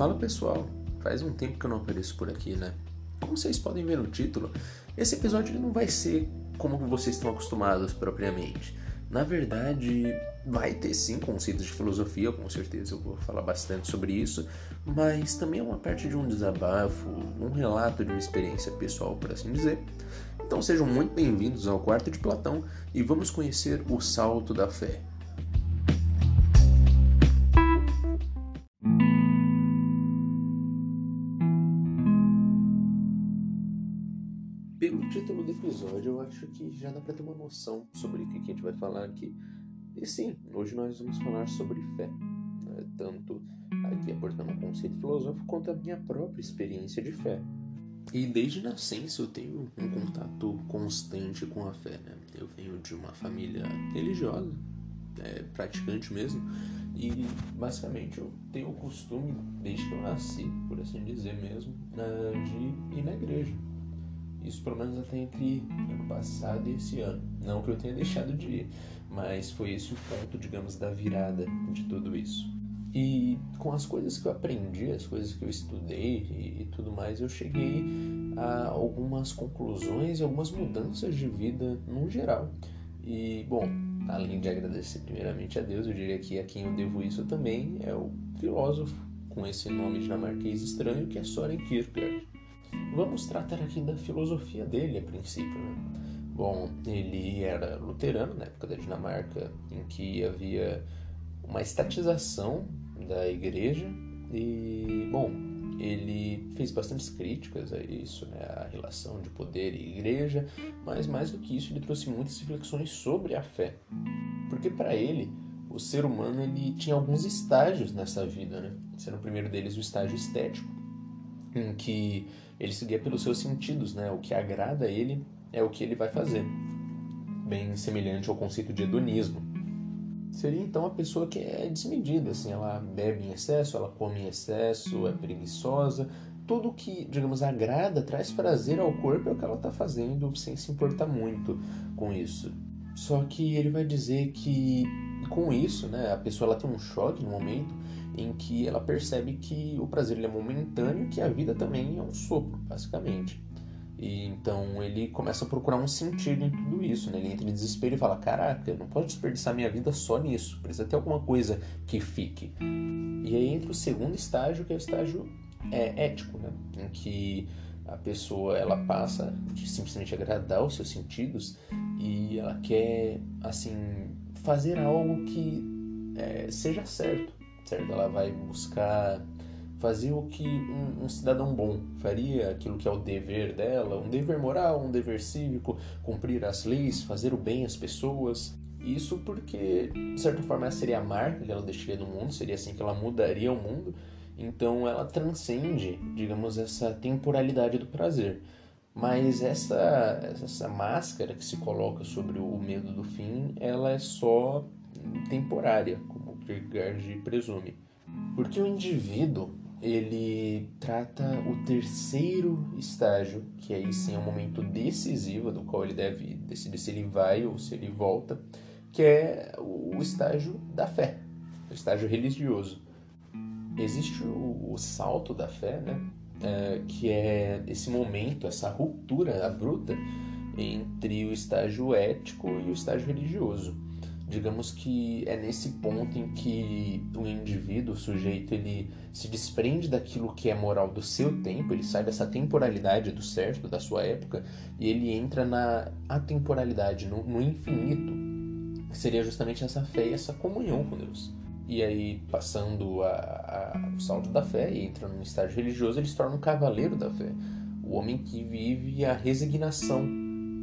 Fala pessoal, faz um tempo que eu não apareço por aqui, né? Como vocês podem ver no título, esse episódio não vai ser como vocês estão acostumados propriamente. Na verdade, vai ter sim conceitos de filosofia, com certeza eu vou falar bastante sobre isso, mas também é uma parte de um desabafo, um relato de uma experiência pessoal, por assim dizer. Então sejam muito bem-vindos ao Quarto de Platão e vamos conhecer o salto da fé. Acho que já dá para ter uma noção sobre o que a gente vai falar aqui. E sim, hoje nós vamos falar sobre fé, né? tanto aqui aportando um conceito filosófico quanto a minha própria experiência de fé. E desde nascença eu tenho um contato constante com a fé, né? Eu venho de uma família religiosa, é, praticante mesmo, e basicamente eu tenho o costume, desde que eu nasci, por assim dizer mesmo, né, de ir na igreja. Isso pelo menos até entre ano passado e esse ano. Não que eu tenha deixado de ir, mas foi esse o ponto, digamos, da virada de tudo isso. E com as coisas que eu aprendi, as coisas que eu estudei e, e tudo mais, eu cheguei a algumas conclusões e algumas mudanças de vida no geral. E, bom, além de agradecer primeiramente a Deus, eu diria que a quem eu devo isso também é o filósofo com esse nome dinamarquês estranho que é Soren Kierkegaard. Vamos tratar aqui da filosofia dele a princípio, né? Bom, ele era luterano na época da Dinamarca, em que havia uma estatização da igreja e, bom, ele fez bastantes críticas a isso, né, a relação de poder e igreja, mas mais do que isso, ele trouxe muitas reflexões sobre a fé. Porque para ele, o ser humano ele tinha alguns estágios nessa vida, né? Sendo o primeiro deles o estágio estético, em que ele seguia pelos seus sentidos, né? O que agrada a ele é o que ele vai fazer. Bem semelhante ao conceito de hedonismo seria então a pessoa que é desmedida, assim, ela bebe em excesso, ela come em excesso, é preguiçosa, tudo que, digamos, agrada, traz prazer ao corpo é o que ela está fazendo sem se importar muito com isso. Só que ele vai dizer que com isso, né, a pessoa ela tem um choque no momento em que ela percebe que o prazer ele é momentâneo, que a vida também é um sopro, basicamente. E então ele começa a procurar um sentido em tudo isso, né? Ele entra em desespero e fala: Caraca, eu não posso desperdiçar minha vida só nisso, precisa ter alguma coisa que fique. E aí entra o segundo estágio, que é o estágio é, ético, né? Em que a pessoa ela passa de simplesmente agradar os seus sentidos e ela quer, assim, fazer algo que é, seja certo, certo? Ela vai buscar fazer o que um, um, cidadão bom faria, aquilo que é o dever dela, um dever moral, um dever cívico, cumprir as leis, fazer o bem às pessoas. Isso porque, de certa forma, essa seria a marca que ela deixaria no mundo, seria assim que ela mudaria o mundo. Então ela transcende, digamos, essa temporalidade do prazer. Mas essa, essa máscara que se coloca sobre o medo do fim, ela é só temporária, como Kierkegaard presume. Porque o indivíduo ele trata o terceiro estágio, que aí sim é um momento decisivo do qual ele deve decidir se ele vai ou se ele volta, que é o estágio da fé, o estágio religioso. Existe o, o salto da fé, né? É, que é esse momento, essa ruptura abrupta entre o estágio ético e o estágio religioso digamos que é nesse ponto em que o indivíduo, o sujeito, ele se desprende daquilo que é moral do seu tempo, ele sai dessa temporalidade do certo, da sua época, e ele entra na atemporalidade, no, no infinito, que seria justamente essa fé e essa comunhão com Deus. E aí, passando a, a, o salto da fé e entrando no estágio religioso, ele se torna um cavaleiro da fé, o homem que vive a resignação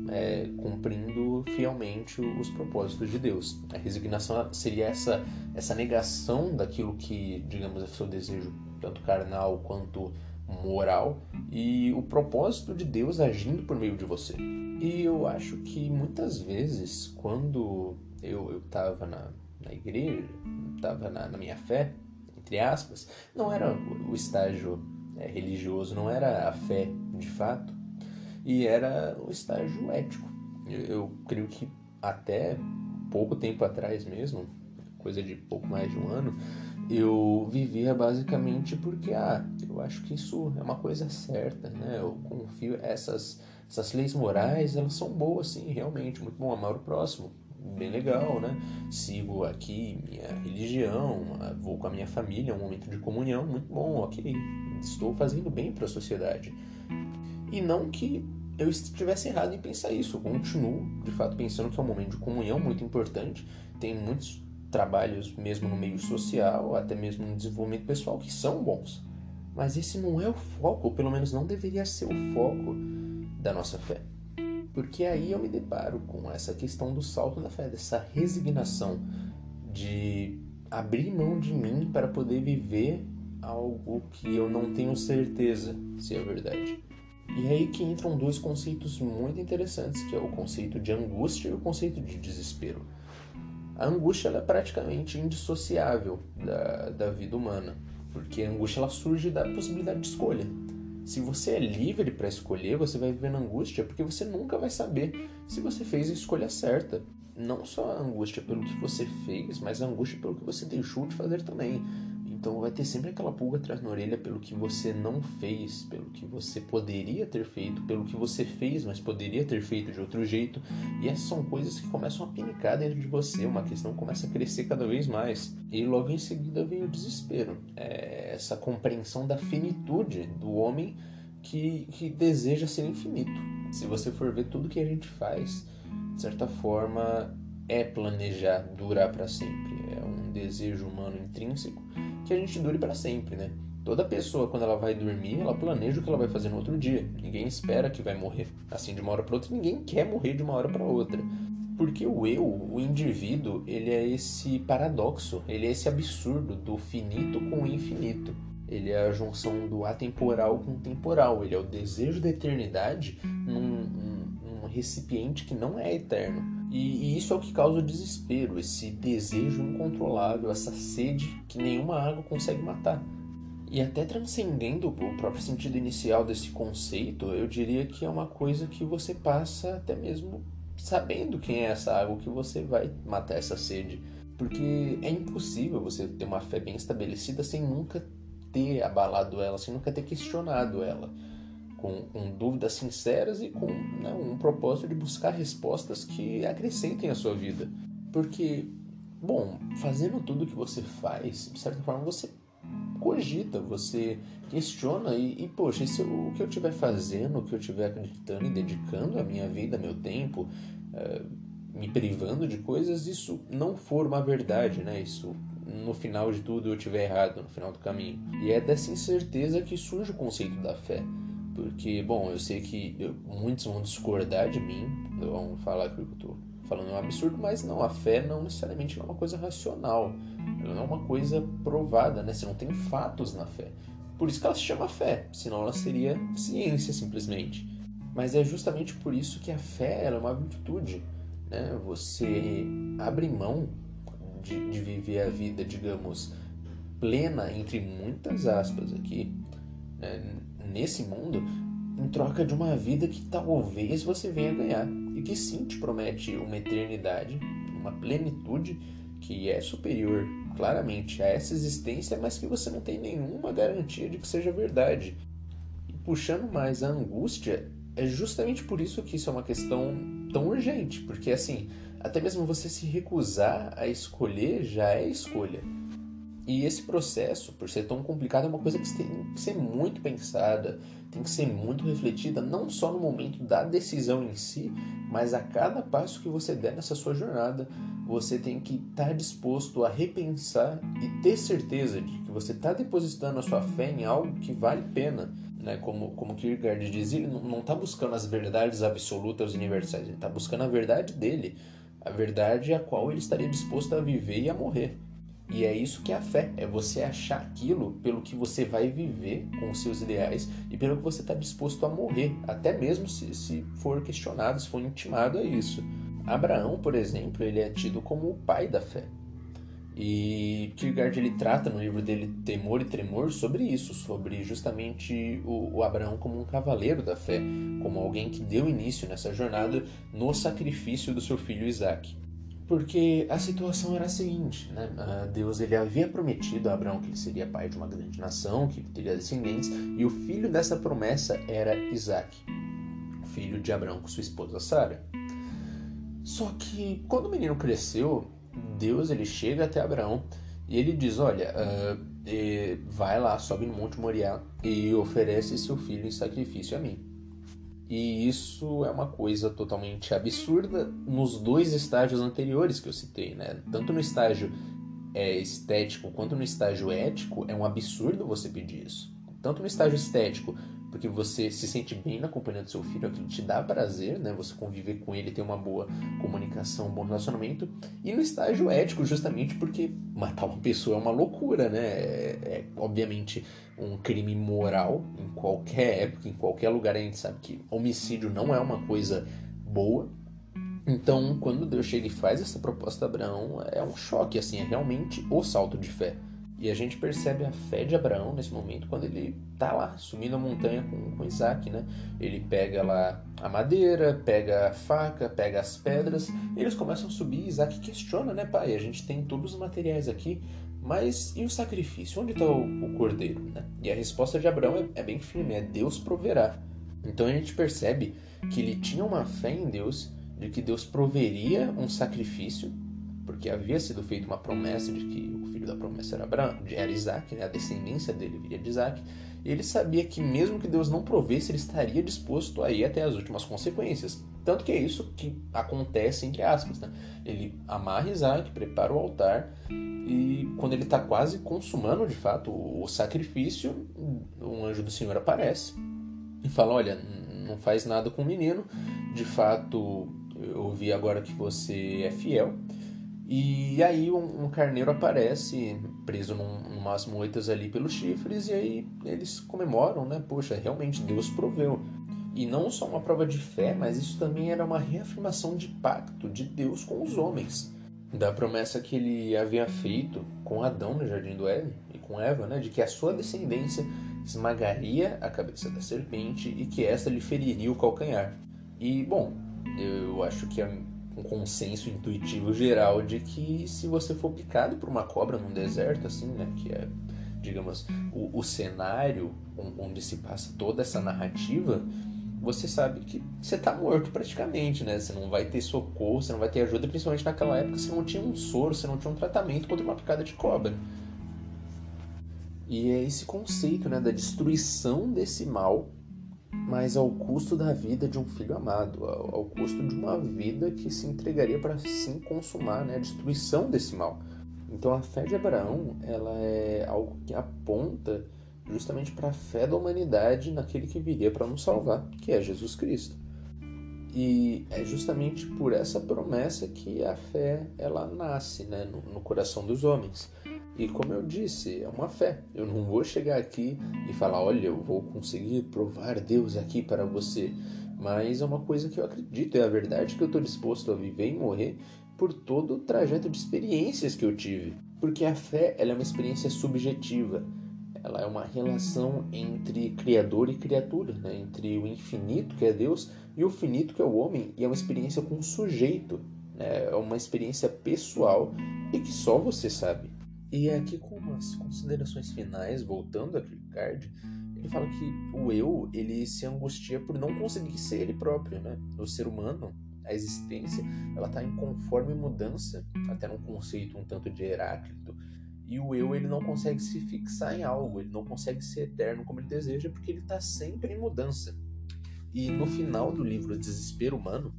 é, cumprindo fielmente os propósitos de Deus. A resignação seria essa, essa negação daquilo que, digamos, é seu desejo, tanto carnal quanto moral, e o propósito de Deus agindo por meio de você. E eu acho que muitas vezes, quando eu estava na, na igreja, estava na, na, minha fé, entre aspas, não era o estágio é, religioso, não era a fé de fato, e era o estágio ético. Eu, eu creio que até pouco tempo atrás mesmo, coisa de pouco mais de um ano, eu vivia basicamente porque, ah, eu acho que isso é uma coisa certa, né? Eu confio, essas, essas leis morais, elas são boas, sim, realmente, muito bom, amar o próximo, bem legal, né? Sigo aqui minha religião, vou com a minha família, é um momento de comunhão, muito bom, ok, estou fazendo bem para a sociedade. E não que eu estivesse errado em pensar isso, eu continuo, de fato, pensando que é um momento de comunhão muito importante, tem muitos trabalhos mesmo no meio social, até mesmo no desenvolvimento pessoal, que são bons. Mas esse não é o foco, pelo menos não deveria ser o foco da nossa fé. Porque aí eu me deparo com essa questão do salto da fé, dessa resignação de abrir mão de mim para poder viver algo que eu não tenho certeza se é verdade. E aí que entram dois conceitos muito interessantes, que é o conceito de angústia e o conceito de desespero a angústia é praticamente indissociável da, da vida humana, porque a angústia ela surge da possibilidade de escolha. Se você é livre para escolher, você vai viver na angústia porque você nunca vai saber se você fez a escolha certa. Não só a angústia pelo que você fez, mas a angústia pelo que você deixou de fazer também. Então vai ter sempre aquela pulga atrás na orelha pelo que você não fez, pelo que você poderia ter feito, pelo que você fez, mas poderia ter feito de outro jeito. E essas são coisas que começam a pinicar dentro de você, uma questão começa a crescer cada vez mais. E logo em seguida vem o desespero, é essa compreensão da finitude do homem que, que deseja ser infinito. Se você for ver tudo que a gente faz, de certa forma, é planejar durar para sempre. É um desejo humano intrínseco que a gente dure para sempre, né? Toda pessoa, quando ela vai dormir, ela planeja o que ela vai fazer no outro dia. Ninguém espera que vai morrer assim de uma hora para outra. Ninguém quer morrer de uma hora para outra. Porque o eu, o indivíduo, ele é esse paradoxo, ele é esse absurdo do finito com o infinito. Ele é a junção do atemporal com o temporal. Ele é o desejo da eternidade num, num, num recipiente que não é eterno. E, e, isso é o que causa o desespero, esse desejo incontrolável, essa sede que nenhuma água consegue matar. E até transcendendo o próprio sentido inicial desse conceito, eu diria que é uma coisa que você passa até mesmo sabendo quem é essa água que você vai matar essa sede. Porque é impossível você ter uma fé bem estabelecida sem nunca ter abalado ela, sem nunca ter questionado ela com, com dúvidas sinceras e com né, um propósito de buscar respostas que acrescentem a sua vida. Porque, bom, fazendo tudo que você faz, de certa forma você cogita, você questiona e, e poxa, se o que eu estiver fazendo, o que eu estiver acreditando e dedicando a minha vida, meu tempo, uh, me privando de coisas, isso não for uma verdade, né? Isso no final de tudo eu estiver errado, no final do caminho. E é dessa incerteza que surge o conceito da fé. Porque, bom, eu sei que eu, muitos vão discordar de mim, vão falar que eu estou falando é um absurdo, mas não, a fé não necessariamente é uma coisa racional, ela não é uma coisa provada, né? Você não tem fatos na fé. Por isso que ela se chama fé, senão ela seria ciência simplesmente. Mas é justamente por isso que a fé é uma virtude, né? Você abre mão de, de viver a vida, digamos, plena, entre muitas aspas aqui? Nesse mundo em troca de uma vida que talvez você venha ganhar e que sim te promete uma eternidade, uma plenitude que é superior claramente a essa existência, mas que você não tem nenhuma garantia de que seja verdade. E puxando mais a angústia, é justamente por isso que isso é uma questão tão urgente, porque assim, até mesmo você se recusar a escolher já é escolha. E esse processo, por ser tão complicado, é uma coisa que tem que ser muito pensada, tem que ser muito refletida, não só no momento da decisão em si, mas a cada passo que você der nessa sua jornada, você tem que estar tá disposto a repensar e ter certeza de que você está depositando a sua fé em algo que vale pena. Né? Como, como Kierkegaard dizia, ele não está buscando as verdades absolutas universais, ele está buscando a verdade dele, a verdade a qual ele estaria disposto a viver e a morrer. E é isso que é a fé, é você achar aquilo pelo que você vai viver com os seus ideais e pelo que você está disposto a morrer, até mesmo se, se for questionado, se for intimado a isso. Abraão, por exemplo, ele é tido como o pai da fé. E Kierkegaard ele trata no livro dele Temor e Tremor sobre isso, sobre justamente o, o, Abraão como um cavaleiro da fé, como alguém que deu início nessa jornada no sacrifício do seu filho Isaac. Porque a situação era a seguinte, né? Deus ele havia prometido a Abraão que ele seria pai de uma grande nação, que teria descendentes, e o filho dessa promessa era Isaac, filho de Abraão com sua esposa Sara. Só que quando o menino cresceu, Deus ele chega até Abraão e ele diz: Olha, uh, vai lá, sobe no Monte Moriá e oferece seu filho em sacrifício a mim. E isso é uma coisa totalmente absurda nos dois estágios anteriores que eu citei, né? Tanto no estágio é, estético quanto no estágio ético, é um absurdo você pedir isso. Tanto no estágio estético, porque você se sente bem na companhia do seu filho, aquilo te dá prazer, né? Você conviver com ele, ter uma boa comunicação, um bom relacionamento. E no estágio ético, justamente porque matar uma pessoa é uma loucura, né? É, é obviamente um crime moral em qualquer época, em qualquer lugar. A gente sabe que homicídio não é uma coisa boa. Então, quando Deus chega e faz essa proposta a Abraão, é um choque, assim, é realmente o salto de fé. E a gente percebe a fé de Abraão nesse momento quando ele tá lá subindo a montanha com, com Isaac, né? Ele pega lá a madeira, pega a faca, pega as pedras, eles começam a subir. Isaac questiona, né, pai? A gente tem todos os materiais aqui, mas e o sacrifício? Onde está o, o, cordeiro? Né? E a resposta de Abraão é, é bem firme: é Deus proverá. Então a gente percebe que ele tinha uma fé em Deus de que Deus proveria um sacrifício porque havia sido feita uma promessa de que o filho da promessa era, Abraão, era Isaac, né? a descendência dele viria de Isaac, e ele sabia que mesmo que Deus não provesse, ele estaria disposto a ir até as últimas consequências. Tanto que é isso que acontece, entre aspas. Né? Ele amarra Isaac, prepara o altar, e quando ele está quase consumando de fato o sacrifício, um anjo do Senhor aparece e fala: Olha, não faz nada com o menino, de fato eu vi agora que você é fiel e aí um, um carneiro aparece preso num, numas moitas ali pelos chifres e aí eles comemoram, né? Poxa, realmente Deus proveu. E não só uma prova de fé, mas isso também era uma reafirmação de pacto de Deus com os homens. Da promessa que ele havia feito com Adão no jardim do Éden e com Eva, né? De que a sua descendência esmagaria a cabeça da serpente e que esta lhe feriria o calcanhar. E, bom, eu acho que a um consenso intuitivo geral de que se você for picado por uma cobra num deserto, assim, né, que é, digamos, o, o cenário onde se passa toda essa narrativa, você sabe que você está morto praticamente, né? Você não vai ter socorro, você não vai ter ajuda, principalmente naquela época você não tinha um soro, você não tinha um tratamento contra uma picada de cobra. E é esse conceito, né, da destruição desse mal mas ao custo da vida de um filho amado, ao, custo de uma vida que se entregaria para sim consumar né, a destruição desse mal. Então a fé de Abraão ela é algo que aponta justamente para a fé da humanidade naquele que viria para nos salvar, que é Jesus Cristo. E é justamente por essa promessa que a fé ela nasce né, no, no coração dos homens. E como eu disse, é uma fé. Eu não vou chegar aqui e falar, olha, eu vou conseguir provar Deus aqui para você. Mas é uma coisa que eu acredito, é a verdade que eu estou disposto a viver e morrer por todo o trajeto de experiências que eu tive. Porque a fé ela é uma experiência subjetiva. Ela é uma relação entre Criador e criatura, né? entre o infinito, que é Deus, e o finito, que é o homem, e é uma experiência com o sujeito. Né? É uma experiência pessoal e que só você sabe. E é aqui com umas considerações finais, voltando a Kierkegaard, ele fala que o eu, ele se angustia por não conseguir ser ele próprio, né? O ser humano, a existência, ela está em conforme mudança, até num conceito um tanto de Heráclito, e o eu, ele não consegue se fixar em algo, ele não consegue ser eterno como ele deseja, porque ele está sempre em mudança. E no final do livro Desespero Humano,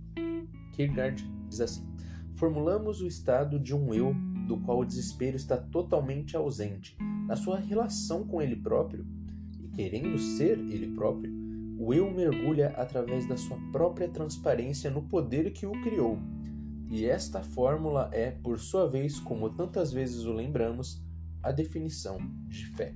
Kierkegaard diz assim: Formulamos o estado de um eu do qual o desespero está totalmente ausente. Na sua relação com ele próprio, e querendo ser ele próprio, o eu mergulha através da sua própria transparência no poder que o criou. E esta fórmula é, por sua vez, como tantas vezes o lembramos, a definição de fé.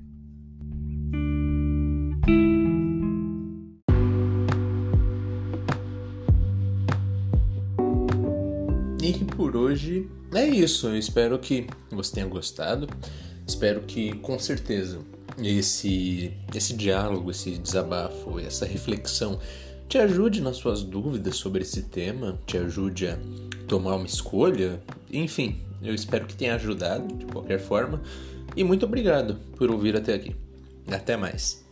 E por hoje é isso. Eu espero que você tenha gostado. Espero que, com certeza, esse, esse diálogo, esse desabafo, essa reflexão te ajude nas suas dúvidas sobre esse tema, te ajude a tomar uma escolha. Enfim, eu espero que tenha ajudado de qualquer forma. E muito obrigado por ouvir até aqui. Até mais.